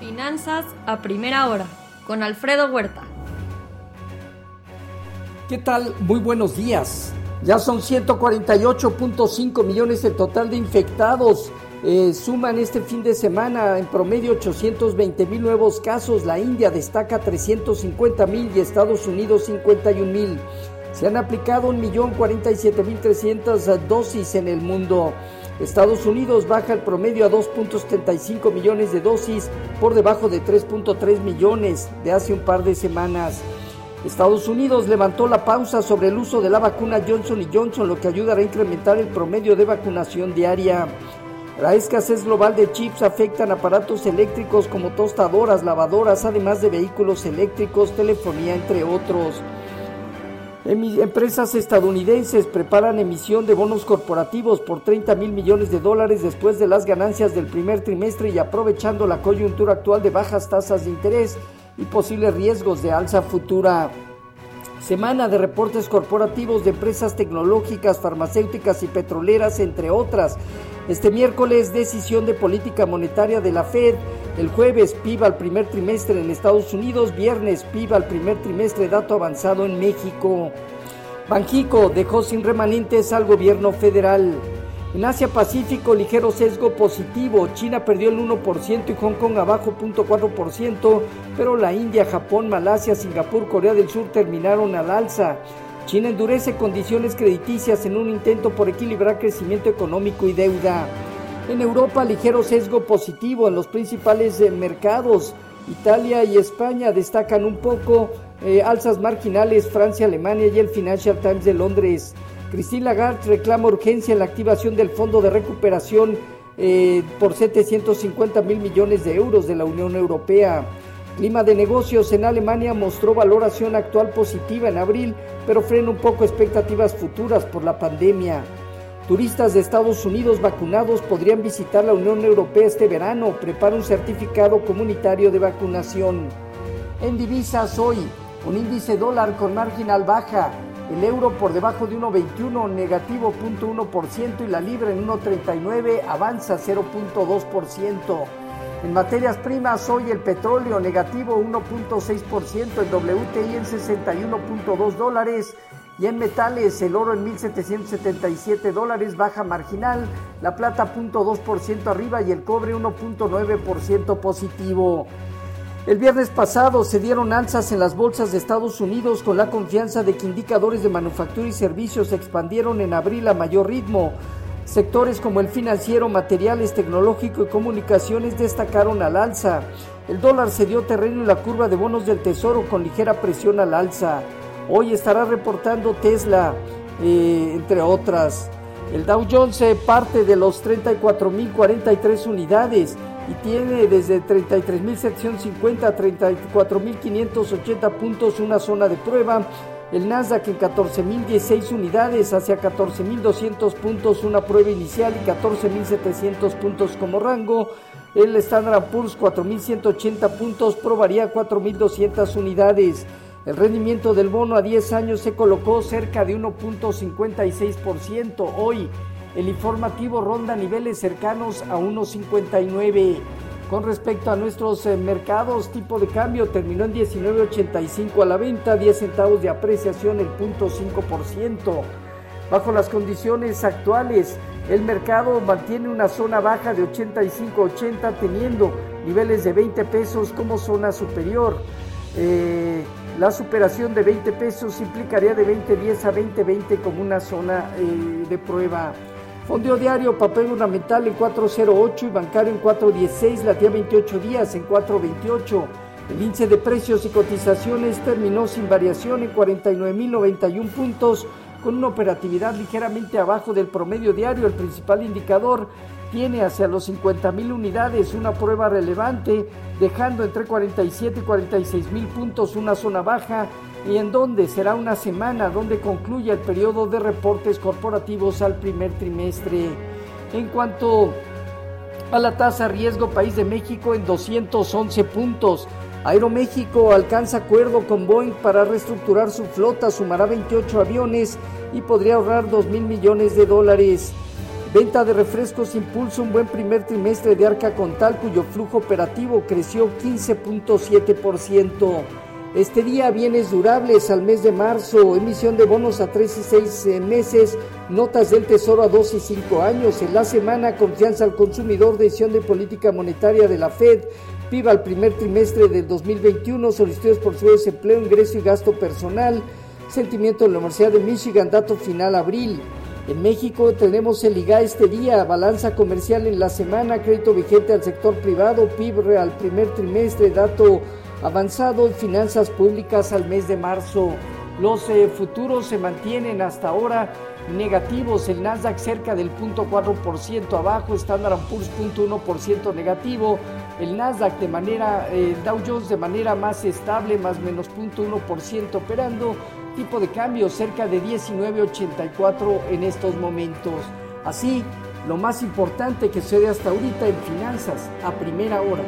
Finanzas a primera hora con Alfredo Huerta. ¿Qué tal? Muy buenos días. Ya son 148.5 millones el total de infectados. Eh, suman este fin de semana en promedio 820 mil nuevos casos. La India destaca 350 mil y Estados Unidos 51 mil. Se han aplicado 1.047.300 dosis en el mundo. Estados Unidos baja el promedio a 2.75 millones de dosis por debajo de 3.3 millones de hace un par de semanas. Estados Unidos levantó la pausa sobre el uso de la vacuna Johnson Johnson, lo que ayudará a incrementar el promedio de vacunación diaria. La escasez global de chips afectan aparatos eléctricos como tostadoras, lavadoras, además de vehículos eléctricos, telefonía, entre otros. Empresas estadounidenses preparan emisión de bonos corporativos por 30 mil millones de dólares después de las ganancias del primer trimestre y aprovechando la coyuntura actual de bajas tasas de interés y posibles riesgos de alza futura. Semana de reportes corporativos de empresas tecnológicas, farmacéuticas y petroleras, entre otras. Este miércoles, decisión de política monetaria de la Fed. El jueves, PIB al primer trimestre en Estados Unidos. Viernes, PIB al primer trimestre, dato avanzado en México. Banjico dejó sin remanentes al gobierno federal. En Asia Pacífico, ligero sesgo positivo. China perdió el 1% y Hong Kong abajo 0.4%, pero la India, Japón, Malasia, Singapur, Corea del Sur terminaron al alza. China endurece condiciones crediticias en un intento por equilibrar crecimiento económico y deuda. En Europa, ligero sesgo positivo en los principales eh, mercados. Italia y España destacan un poco eh, alzas marginales, Francia, Alemania y el Financial Times de Londres. Christine Lagarde reclama urgencia en la activación del Fondo de Recuperación eh, por 750 mil millones de euros de la Unión Europea. Clima de negocios en Alemania mostró valoración actual positiva en abril, pero frena un poco expectativas futuras por la pandemia. Turistas de Estados Unidos vacunados podrían visitar la Unión Europea este verano. Prepara un certificado comunitario de vacunación. En divisas hoy, un índice dólar con marginal baja, el euro por debajo de 1,21 negativo 0.1% y la libra en 1,39 avanza 0.2%. En materias primas, hoy el petróleo negativo 1.6%, el WTI en 61.2 dólares y en metales el oro en 1.777 dólares, baja marginal, la plata 0.2% arriba y el cobre 1.9% positivo. El viernes pasado se dieron alzas en las bolsas de Estados Unidos con la confianza de que indicadores de manufactura y servicios se expandieron en abril a mayor ritmo. Sectores como el financiero, materiales, tecnológico y comunicaciones destacaron al alza. El dólar se dio terreno en la curva de bonos del tesoro con ligera presión al alza. Hoy estará reportando Tesla, eh, entre otras. El Dow Jones parte de los 34.043 unidades y tiene desde 33.750 a 34.580 puntos una zona de prueba el Nasdaq en 14.016 unidades hacia 14.200 puntos una prueba inicial y 14.700 puntos como rango. El Standard Poor's 4.180 puntos probaría 4.200 unidades. El rendimiento del bono a 10 años se colocó cerca de 1.56%. Hoy el informativo ronda niveles cercanos a 1.59. Con respecto a nuestros eh, mercados, tipo de cambio terminó en 19.85 a la venta, 10 centavos de apreciación, el 0.5%. Bajo las condiciones actuales, el mercado mantiene una zona baja de 85.80 teniendo niveles de 20 pesos como zona superior. Eh, la superación de 20 pesos implicaría de 20.10 a 20.20 como una zona eh, de prueba. Fondeo diario, papel ornamental en 408 y bancario en 416, latía 28 días en 428. El índice de precios y cotizaciones terminó sin variación en 49.091 puntos, con una operatividad ligeramente abajo del promedio diario. El principal indicador tiene hacia los 50.000 unidades una prueba relevante, dejando entre 47 y 46 mil puntos una zona baja y en donde será una semana donde concluya el periodo de reportes corporativos al primer trimestre. En cuanto a la tasa riesgo país de México en 211 puntos. Aeroméxico alcanza acuerdo con Boeing para reestructurar su flota, sumará 28 aviones y podría ahorrar 2 mil millones de dólares. Venta de refrescos impulsa un buen primer trimestre de Arca Contal, cuyo flujo operativo creció 15.7%. Este día, bienes durables al mes de marzo, emisión de bonos a 3 y 6 eh, meses, notas del Tesoro a 2 y 5 años. En la semana, confianza al consumidor, decisión de política monetaria de la Fed, PIB al primer trimestre del 2021, solicitudes por su desempleo, ingreso y gasto personal, sentimiento de la Universidad de Michigan, dato final abril. En México tenemos el IGA este día, balanza comercial en la semana, crédito vigente al sector privado, PIB al primer trimestre, dato avanzado en finanzas públicas al mes de marzo. Los eh, futuros se mantienen hasta ahora negativos, el Nasdaq cerca del 0.4% abajo, Standard Poor's 0.1% negativo, el Nasdaq de manera, eh, Dow Jones de manera más estable, más menos 0.1% operando, tipo de cambio cerca de 19.84 en estos momentos. Así, lo más importante que sucede hasta ahorita en finanzas a primera hora.